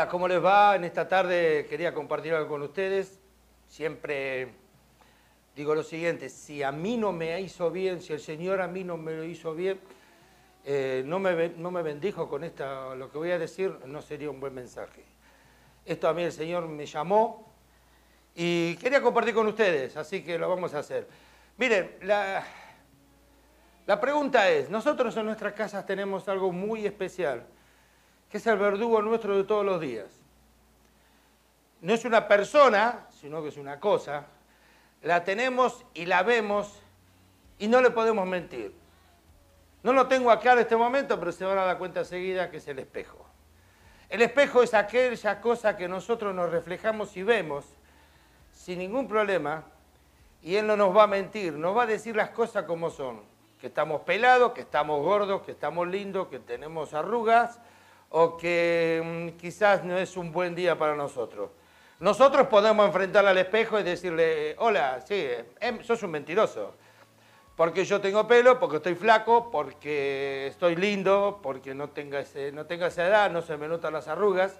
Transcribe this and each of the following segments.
Hola, ¿cómo les va? En esta tarde quería compartir algo con ustedes. Siempre digo lo siguiente, si a mí no me hizo bien, si el Señor a mí no me lo hizo bien, eh, no, me, no me bendijo con esta, lo que voy a decir, no sería un buen mensaje. Esto a mí el Señor me llamó y quería compartir con ustedes, así que lo vamos a hacer. Miren, la, la pregunta es, nosotros en nuestras casas tenemos algo muy especial que es el verdugo nuestro de todos los días. No es una persona, sino que es una cosa. La tenemos y la vemos y no le podemos mentir. No lo tengo acá en este momento, pero se van a dar cuenta seguida que es el espejo. El espejo es aquella cosa que nosotros nos reflejamos y vemos sin ningún problema y él no nos va a mentir, nos va a decir las cosas como son. Que estamos pelados, que estamos gordos, que estamos lindos, que tenemos arrugas, o que mm, quizás no es un buen día para nosotros. Nosotros podemos enfrentar al espejo y decirle, hola, sí, em, sos un mentiroso. Porque yo tengo pelo, porque estoy flaco, porque estoy lindo, porque no tengo, ese, no tengo esa edad, no se me notan las arrugas.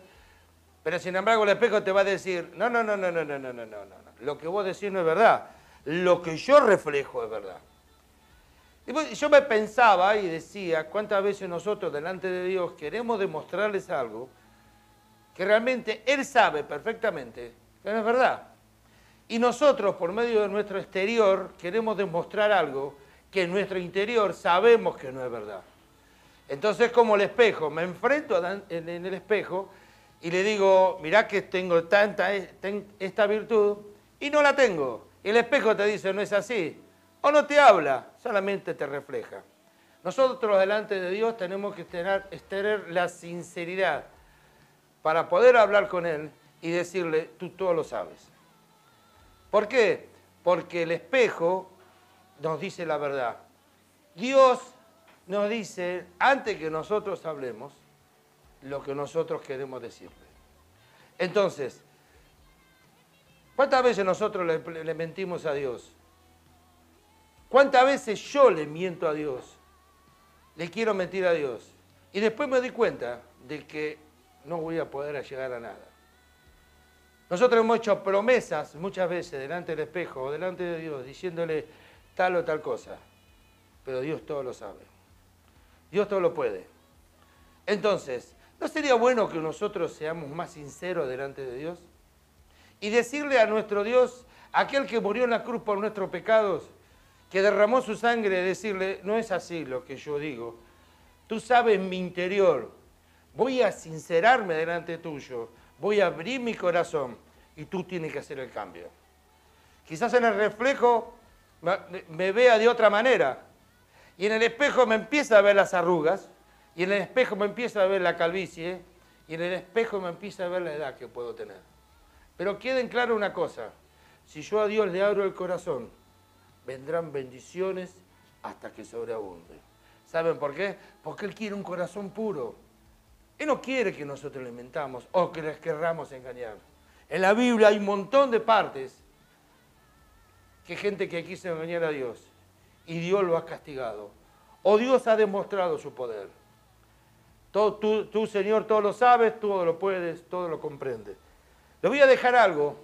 Pero sin embargo el espejo te va a decir, no, no, no, no, no, no, no, no, no, no. Lo que vos decís no es verdad. Lo que yo reflejo es verdad. Yo me pensaba y decía, ¿cuántas veces nosotros delante de Dios queremos demostrarles algo que realmente Él sabe perfectamente que no es verdad? Y nosotros, por medio de nuestro exterior, queremos demostrar algo que en nuestro interior sabemos que no es verdad. Entonces, como el espejo, me enfrento en el espejo y le digo, mirá que tengo tanta esta virtud y no la tengo. Y el espejo te dice, no es así o no te habla, solamente te refleja. Nosotros delante de Dios tenemos que tener, la sinceridad para poder hablar con Él y decirle, tú todo lo sabes. ¿Por qué? Porque el espejo nos dice la verdad. Dios nos dice, antes que nosotros hablemos, lo que nosotros queremos decirle. Entonces, ¿cuántas veces nosotros le, le mentimos a Dios? ¿Cuántas veces yo le miento a Dios? Le quiero mentir a Dios. Y después me doy cuenta de que no voy a poder llegar a nada. Nosotros hemos hecho promesas muchas veces delante del espejo o delante de Dios, diciéndole tal o tal cosa. Pero Dios todo lo sabe. Dios todo lo puede. Entonces, ¿no sería bueno que nosotros seamos más sinceros delante de Dios? Y decirle a nuestro Dios, aquel que murió en la cruz por nuestros pecados, que derramó su sangre, decirle, no es así lo que yo digo. Tú sabes mi interior. Voy a sincerarme delante tuyo. Voy a abrir mi corazón y tú tienes que hacer el cambio. Quizás en el reflejo me vea de otra manera. Y en el espejo me empieza a ver las arrugas. Y en el espejo me empieza a ver la calvicie. Y en el espejo me empieza a ver la edad que puedo tener. Pero queden claro una cosa. Si yo a Dios le abro el corazón, vendrán bendiciones hasta que sobreabunde. ¿Saben por qué? Porque Él quiere un corazón puro. Él no quiere que nosotros le mentamos o que les querramos engañar. En la Biblia hay un montón de partes que gente que quiso engañar a Dios y Dios lo ha castigado. O Dios ha demostrado su poder. tú, tú, Señor, todo lo sabes, todo lo puedes, todo lo comprendes. Le voy a dejar algo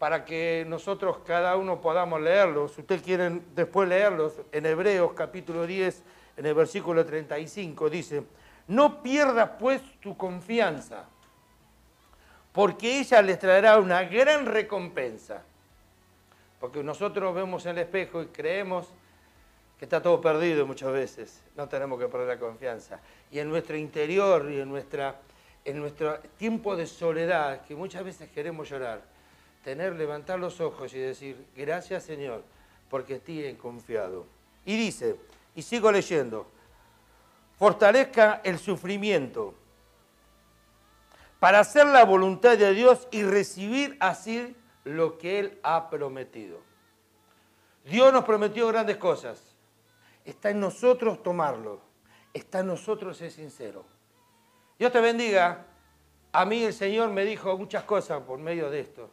para que nosotros cada uno podamos leerlos. Si ustedes quieren después leerlos, en Hebreos capítulo 10, en el versículo 35, dice, no pierdas pues tu confianza, porque ella les traerá una gran recompensa. Porque nosotros vemos en el espejo y creemos que está todo perdido muchas veces. No tenemos que perder la confianza. Y en nuestro interior y en, nuestra, en nuestro tiempo de soledad, que muchas veces queremos llorar, tener, levantar los ojos y decir, gracias Señor, porque ti he confiado. Y dice, y sigo leyendo, fortalezca el sufrimiento, para hacer la voluntad de Dios y recibir así lo que Él ha prometido. Dios nos prometió grandes cosas. Está en nosotros tomarlo. Está en nosotros ser sincero. Dios te bendiga. A mí el Señor me dijo muchas cosas por medio de esto.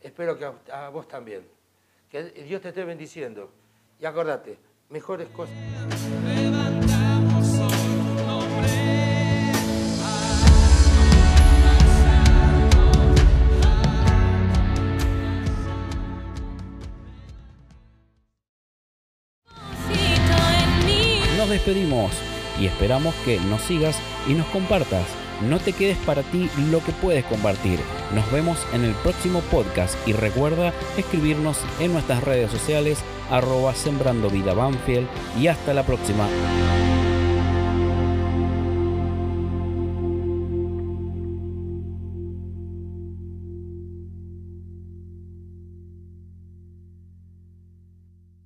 Espero que a vos también. Que Dios te esté bendiciendo. Y acordate, mejores cosas. Nos despedimos y esperamos que nos sigas y nos compartas. No te quedes para ti lo que puedes compartir. Nos vemos en el próximo podcast y recuerda escribirnos en nuestras redes sociales arroba sembrando vida y hasta la próxima.